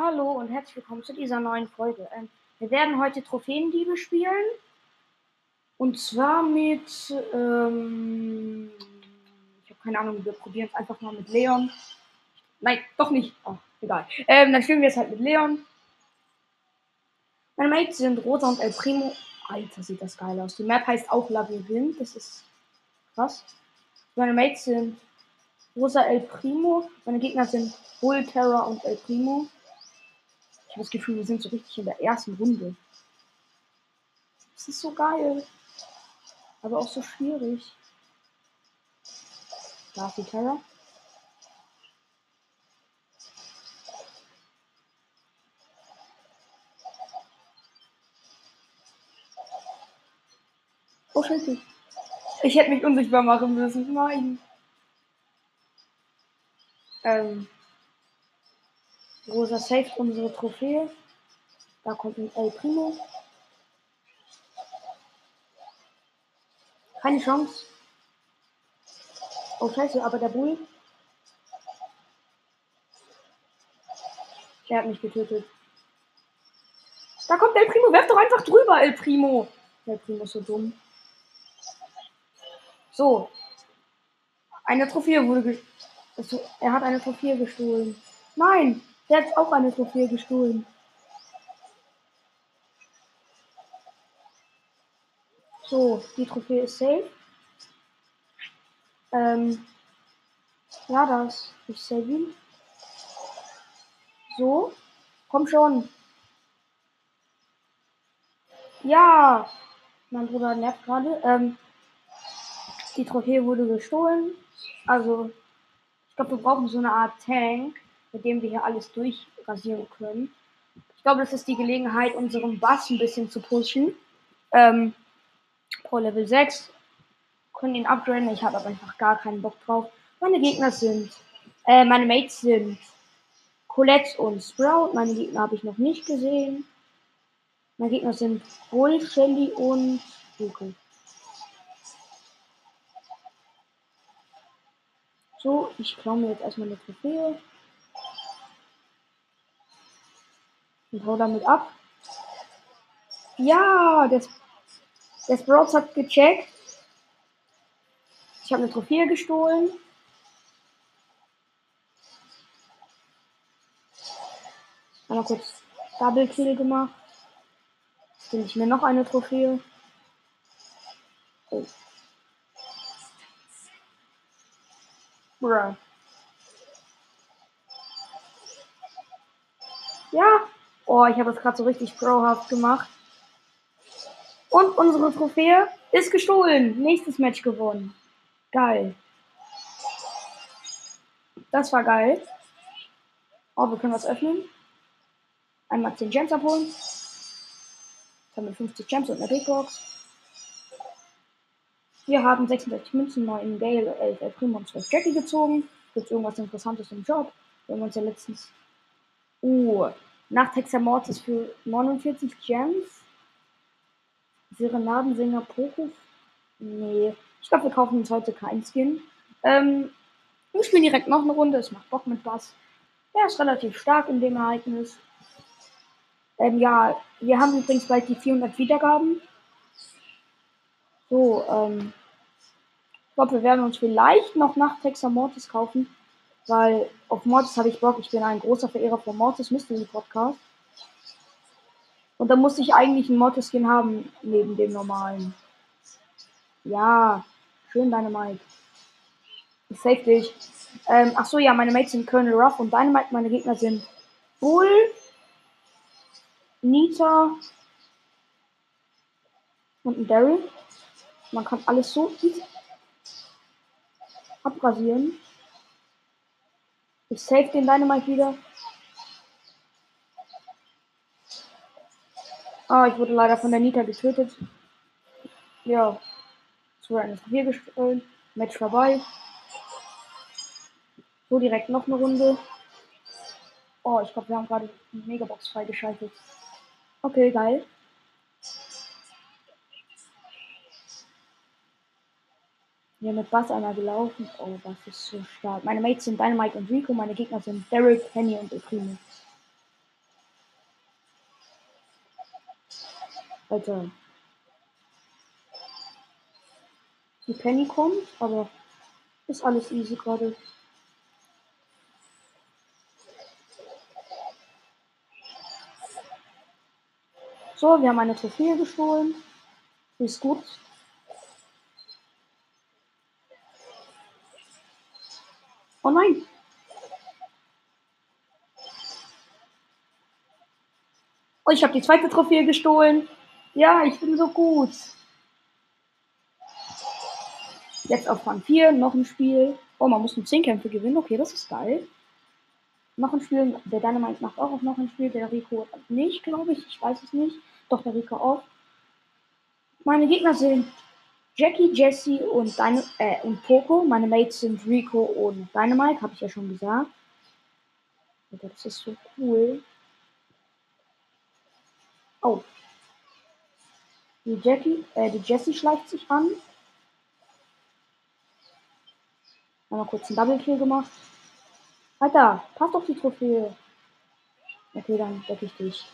Hallo und herzlich willkommen zu dieser neuen Folge. Ähm, wir werden heute Trophäendiebe spielen. Und zwar mit. Ähm, ich habe keine Ahnung, wir probieren es einfach mal mit Leon. Nein, doch nicht. Oh, egal. Ähm, dann spielen wir es halt mit Leon. Meine Mates sind Rosa und El Primo. Alter, sieht das geil aus. Die Map heißt auch Labyrinth. Das ist krass. Meine Mates sind Rosa El Primo. Meine Gegner sind Bull, Terra und El Primo. Ich habe das Gefühl, wir sind so richtig in der ersten Runde. Das ist so geil. Aber auch so schwierig. Da ist die Terra. Oh, scheiße. Ich hätte mich unsichtbar machen müssen. Nein. Ähm. Rosa safe unsere Trophäe. Da kommt ein El Primo. Keine Chance. Oh scheiße, aber der Bull. Der hat mich getötet. Da kommt El Primo. Werf doch einfach drüber, El Primo. El Primo ist so dumm. So. Eine Trophäe wurde gestohlen. Er hat eine Trophäe gestohlen. Nein, der hat auch eine Trophäe gestohlen. So, die Trophäe ist safe. Ähm, ja, das. Ich save ihn. So, komm schon. Ja, mein Bruder nervt gerade. Ähm, die Trophäe wurde gestohlen. Also, ich glaube, wir brauchen so eine Art Tank, mit dem wir hier alles durchrasieren können. Ich glaube, das ist die Gelegenheit, unseren Bass ein bisschen zu pushen. Ähm, Pro Level 6. Können ihn upgraden. Ich habe aber einfach gar keinen Bock drauf. Meine Gegner sind, äh, meine Mates sind Colette und Sprout. Meine Gegner habe ich noch nicht gesehen. Meine Gegner sind Bull, Shelly und Luke. So, ich klaue mir jetzt erstmal eine Trophäe. Und hau damit ab. Ja, der, der Sprouts hat gecheckt. Ich habe eine Trophäe gestohlen. Einmal kurz Double Kill gemacht. Jetzt finde ich mir noch eine Trophäe. Oh. Bruh. Ja. Oh, ich habe das gerade so richtig prohaft gemacht. Und unsere Trophäe ist gestohlen. Nächstes Match gewonnen. Geil. Das war geil. Oh, wir können was öffnen. Einmal 10 Gems abholen. Jetzt haben wir 50 Gems und eine Big Box. Wir haben 66 Münzen, 9 Gale, 11 El Primo und 12 Jackie gezogen. Gibt irgendwas Interessantes im Job? Wir haben uns ja letztens. Uh, nach Texas Mortis für 49 Gems. Serenadensänger Poco. Nee, ich glaube, wir kaufen uns heute keinen Skin. Ähm, wir spielen direkt noch eine Runde. Es macht Bock mit Bass. Er ist relativ stark in dem Ereignis. Ähm, ja, wir haben übrigens bald die 400 Wiedergaben. So, ähm, ich glaube, wir werden uns vielleicht noch nach Texas Mortis kaufen, weil auf Mortis habe ich Bock. Ich bin ein großer Verehrer von Mortis Mystery Podcast. Und da muss ich eigentlich einen Mortis-Skin haben, neben dem normalen. Ja, schön Dynamite. Ich save dich. Ähm, ach so, ja, meine Mates sind Colonel Ruff und Dynamite. Meine Gegner sind Bull, Nita und ein Daryl. Man kann alles so abrasieren. Ich save den Dynamite wieder. Ah, ich wurde leider von der Nita getötet. Ja. Es wurde eine Trophäe gestohlen. Match vorbei. So direkt noch eine Runde. Oh, ich glaube, wir haben gerade eine Megabox freigeschaltet. Okay, geil. Wir mit Bass einmal gelaufen. Oh, das ist so stark. Meine Mates sind Dynamite und Rico, meine Gegner sind Derek, Penny und El Primo. Alter. Die Penny kommt, aber ist alles easy gerade. So, wir haben eine Trophäe gestohlen. Ist gut. Oh nein! Oh, ich habe die zweite Trophäe gestohlen. Ja, ich bin so gut. Jetzt auf Rang 4, noch ein Spiel. Oh, man muss mit 10 Kämpfe gewinnen. Okay, das ist geil. Noch ein Spiel. Der Dynamite macht auch noch ein Spiel. Der Rico nicht, glaube ich. Ich weiß es nicht. Doch, der Rico auch. Meine Gegner sind Jackie, Jesse und, Dyna äh, und Poco. Meine Mates sind Rico und Dynamite, habe ich ja schon gesagt. Das ist so cool. Oh. Die Jackie, äh, die Jessie schleicht sich an. Einmal kurz einen Double Kill gemacht. Alter, passt doch die Trophäe. Okay, dann decke ich dich.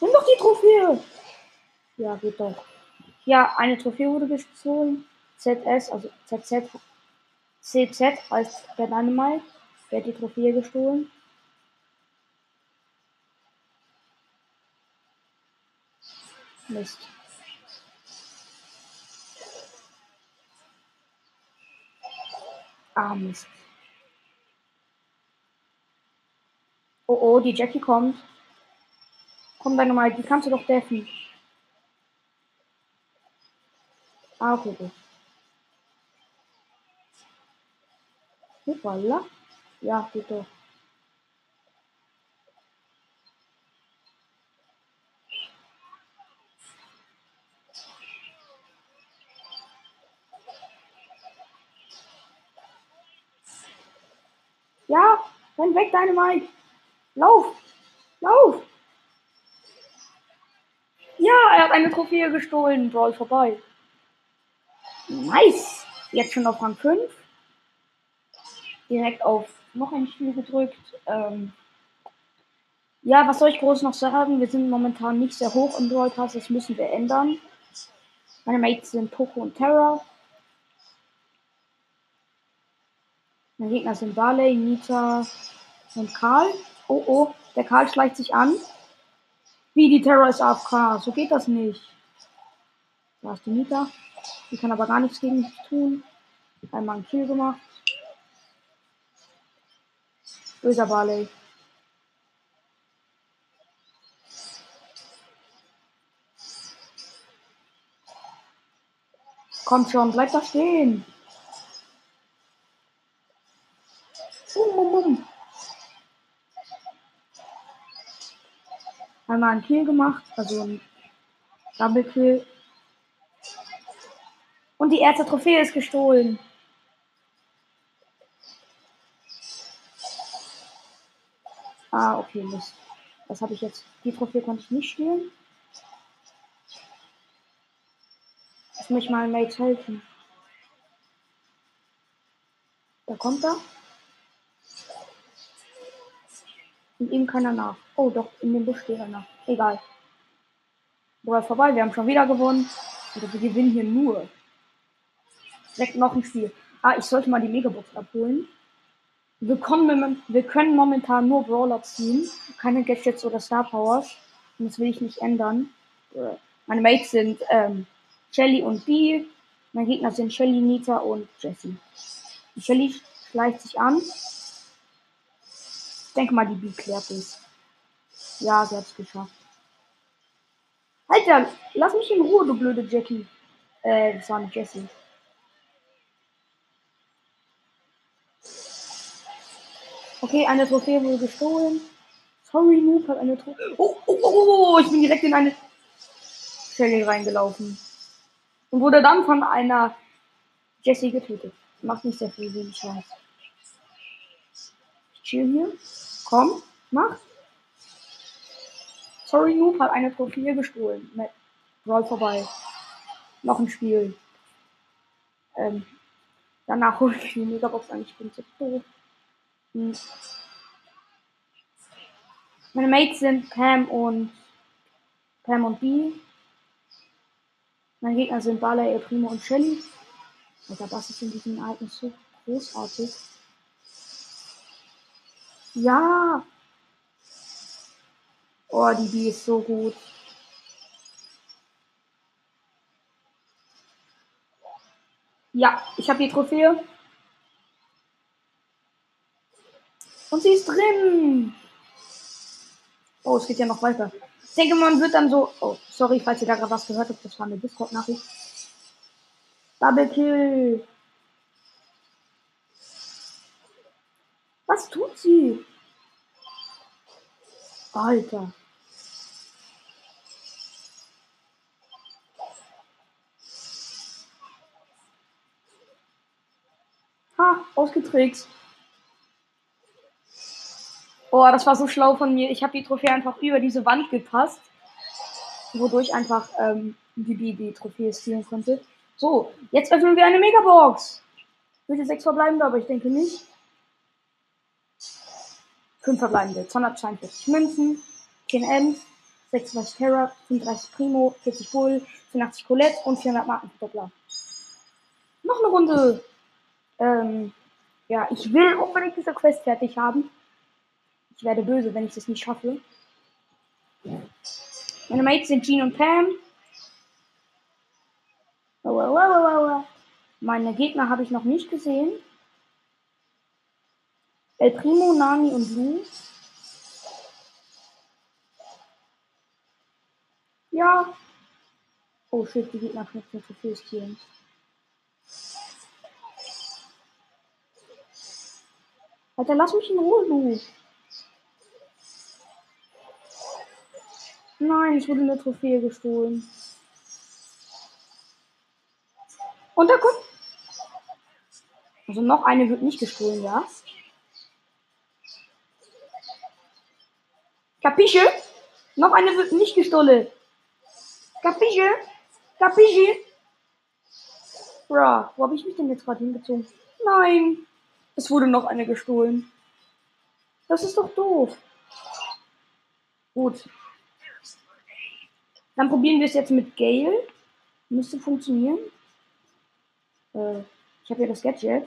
Nimm doch die Trophäe! Ja, geht doch. Ja, eine Trophäe wurde gestohlen. ZS, also ZZ, CZ heißt der Dynamite. Wer hat die Trophäe gestohlen? Mist. Ah, Mist. Oh, oh, die Jackie kommt. Komm, deine mal, die kannst du doch deffen. Ah, okay, gut. Hoppala. Ja, geht. Ja, renn weg, deine Mike. Lauf! Ja, er hat eine Trophäe gestohlen. Brawl vorbei. Nice! Jetzt schon auf Rang 5. Direkt auf noch ein Spiel gedrückt. Ähm ja, was soll ich groß noch sagen? Wir sind momentan nicht sehr hoch im Brawl Pass. Das müssen wir ändern. Meine Mates sind Poco und Terra. Meine Gegner sind Barley, Nita und Karl. Oh oh, der Karl schleicht sich an. Wie die Terror ist AFK. So geht das nicht. Da ist die Nita. Die kann aber gar nichts gegen mich tun. Einmal einen Kill gemacht. Böser Barley. Kommt schon, bleib da stehen. Einmal einen Kill gemacht, also ein Double Kill. Und die erste Trophäe ist gestohlen. Ah, okay, Mist. Was habe ich jetzt? Die Trophäe konnte ich nicht stehlen. Jetzt muss ich mal Mates helfen. Da kommt er. Und ihm keiner nach. Oh, doch, in dem Busch steht einer. Egal. Boah, vorbei, wir haben schon wieder gewonnen. Oder wir gewinnen hier nur. Direkt noch ein Spiel. Ah, ich sollte mal die Megabox abholen. Wir, kommen, wir können momentan nur Brawler ziehen. Keine Gadgets oder Star Powers. Und das will ich nicht ändern. Äh, meine Mates sind ähm, Shelly und Bee. Meine Gegner sind Shelly, Nita und Jessie. Die Shelly schleicht sich an. Ich denke mal, die B klärt es. Ja, sie hat es geschafft. Alter, lass mich in Ruhe, du blöde Jackie. Äh, das war eine Jessie. Okay, eine Trophäe wurde gestohlen. Sorry, Noob hat eine Trophäe. Oh, oh, oh, oh, oh, ich bin direkt in eine Stelle reingelaufen. Und wurde dann von einer Jessie getötet. Macht nicht sehr viel, wie ich weiß. Ich chill hier. Komm, mach. Sorry, Noob hat eine Trophäe gestohlen. Mit Roll vorbei. Noch ein Spiel. Ähm, danach hole ich die Megabox an. Ich bin zu doof. Hm. Meine Mates sind Pam und Pam und B. Meine Gegner sind Barley, El Primo und Shelly. Alter, das ist in diesem Ereignis so großartig. Ja. Oh, die B ist so gut. Ja, ich habe die Trophäe. Und sie ist drin. Oh, es geht ja noch weiter. Ich denke, man wird dann so. Oh, sorry, falls ihr da gerade was gehört habt. Das war eine Discord-Nachricht. Double Kill. Was tut sie? Alter. Ausgetrickst. Oh, das war so schlau von mir. Ich habe die Trophäe einfach über diese Wand gepasst, wodurch einfach ähm, die, die Trophäe spielen konnte. So, jetzt öffnen wir eine Megabox. Bitte sechs verbleibende, aber ich denke nicht. Fünf verbleibende. 242 Münzen, 10 Ms, 36 Terra, 35 Primo, 40 Bull, 84 Colette und 400 Marken. Noch eine Runde. Ähm, ja, ich will unbedingt diese Quest fertig haben. Ich werde böse, wenn ich das nicht schaffe. Meine Mates sind Jean und Pam. Meine Gegner habe ich noch nicht gesehen. El Primo, Nani und Lu. Ja. Oh shit, die Gegner knüpfen zu viel Alter, lass mich in Ruhe, Lu. Nein, ich wurde eine Trophäe gestohlen. Und da kommt. Also noch eine wird nicht gestohlen, ja? Capische? Noch eine wird nicht gestohlen. Capische? Capische? Bra, wo habe ich mich denn jetzt gerade hingezogen? Nein, es wurde noch eine gestohlen. Das ist doch doof. Gut, dann probieren wir es jetzt mit Gale. Müsste funktionieren. Äh, ich habe ja das Gadget.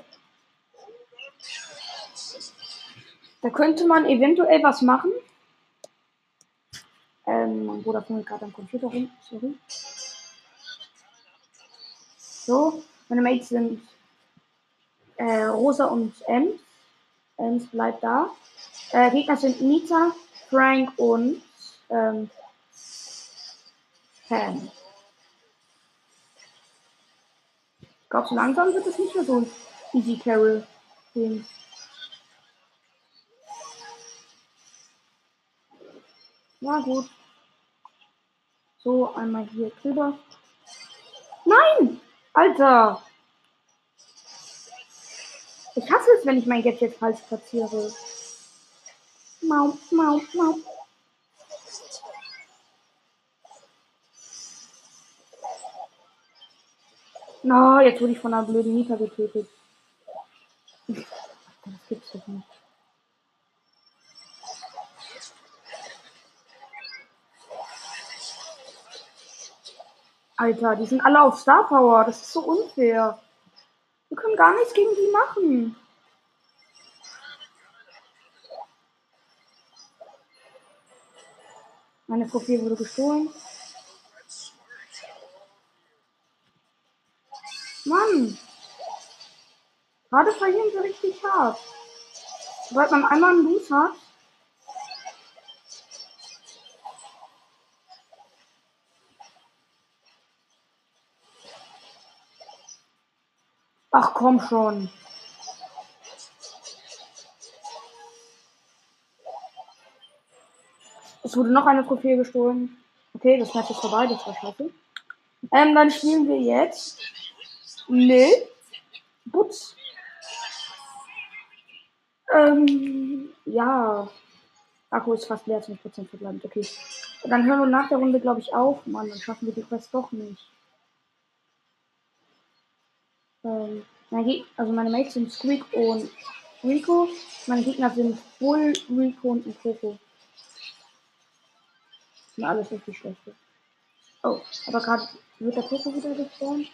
Da könnte man eventuell was machen. Ähm, mein Bruder findet gerade am Computer rum. Sorry. So, meine Mates sind äh, Rosa und Ems. Ems bleibt da. Äh, Gegner sind Nita, Frank und ähm, Fan. Ich glaube, so langsam wird es nicht mehr so ein Easy Carol gehen. Ja, gut. So, einmal hier drüber. Nein! Alter! Ich hasse es, wenn ich mein Gadget falsch platziere. Mau, mau, mau. Na, no, jetzt wurde ich von einer blöden Mieter getötet. Das gibt's doch nicht. Alter, die sind alle auf Star Power. Das ist so unfair. Wir können gar nichts gegen die machen. Meine Trophäe wurde gestohlen. Mann. Gerade verlieren sie richtig hart. Sobald man einmal einen Boost hat. Ach komm schon. Es wurde noch eine Trophäe gestohlen. Okay, das Match ist vorbei, das war scheiße. Ähm, dann spielen wir jetzt Nee. Butz. Ähm, ja. Akku ist fast leer, 20% verbleibt. Okay. Dann hören wir nach der Runde, glaube ich, auf. Mann, dann schaffen wir die Quest doch nicht. Ähm, also meine Mates sind Squeak und Rico. Meine Gegner sind Bull, Rico und Coco. Na, alles ist die schlechte. Oh, aber gerade wird der Coco wieder gespawnt.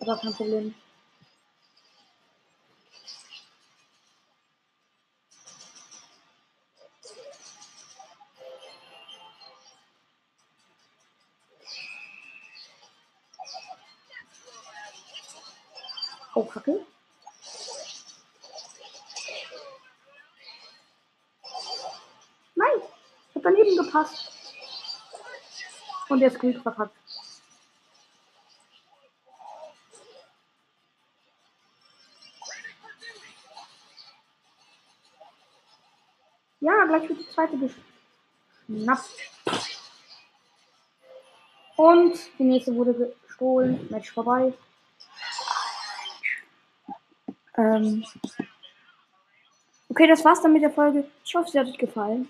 Aber kein Problem. Hab daneben gepasst. Und der Squeak verkackt. Ja, gleich wird die zweite geschnappt. Und die nächste wurde gestohlen. Match vorbei. Ähm okay, das war's dann mit der Folge. Ich hoffe, sie hat euch gefallen.